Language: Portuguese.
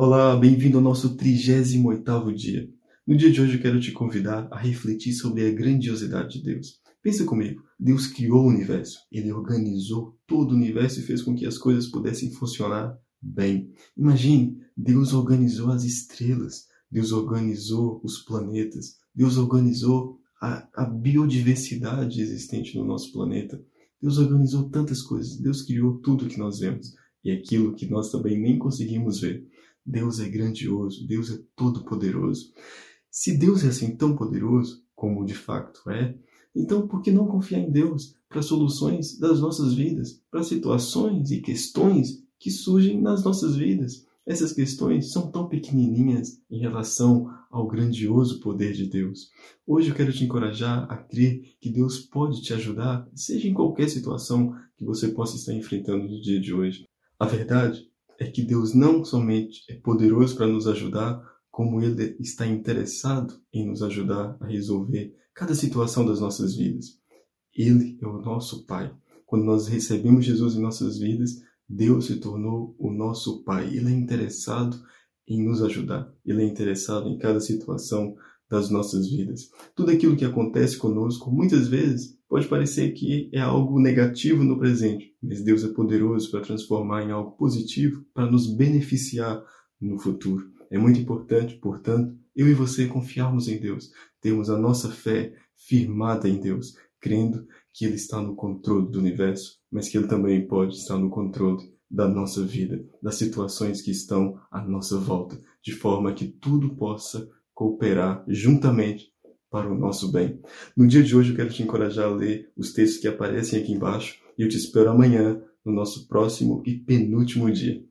Olá, bem-vindo ao nosso 38º dia. No dia de hoje eu quero te convidar a refletir sobre a grandiosidade de Deus. Pensa comigo, Deus criou o universo, Ele organizou todo o universo e fez com que as coisas pudessem funcionar bem. Imagine, Deus organizou as estrelas, Deus organizou os planetas, Deus organizou a, a biodiversidade existente no nosso planeta. Deus organizou tantas coisas, Deus criou tudo que nós vemos e aquilo que nós também nem conseguimos ver. Deus é grandioso, Deus é todo-poderoso. Se Deus é assim tão poderoso, como de facto é, então por que não confiar em Deus para soluções das nossas vidas, para situações e questões que surgem nas nossas vidas? Essas questões são tão pequenininhas em relação ao grandioso poder de Deus. Hoje eu quero te encorajar a crer que Deus pode te ajudar, seja em qualquer situação que você possa estar enfrentando no dia de hoje. A verdade é que Deus não somente é poderoso para nos ajudar, como Ele está interessado em nos ajudar a resolver cada situação das nossas vidas. Ele é o nosso Pai. Quando nós recebemos Jesus em nossas vidas, Deus se tornou o nosso Pai. Ele é interessado em nos ajudar. Ele é interessado em cada situação das nossas vidas. Tudo aquilo que acontece conosco, muitas vezes, Pode parecer que é algo negativo no presente, mas Deus é poderoso para transformar em algo positivo para nos beneficiar no futuro. É muito importante, portanto, eu e você confiarmos em Deus, termos a nossa fé firmada em Deus, crendo que Ele está no controle do universo, mas que Ele também pode estar no controle da nossa vida, das situações que estão à nossa volta, de forma que tudo possa cooperar juntamente para o nosso bem. No dia de hoje eu quero te encorajar a ler os textos que aparecem aqui embaixo e eu te espero amanhã no nosso próximo e penúltimo dia.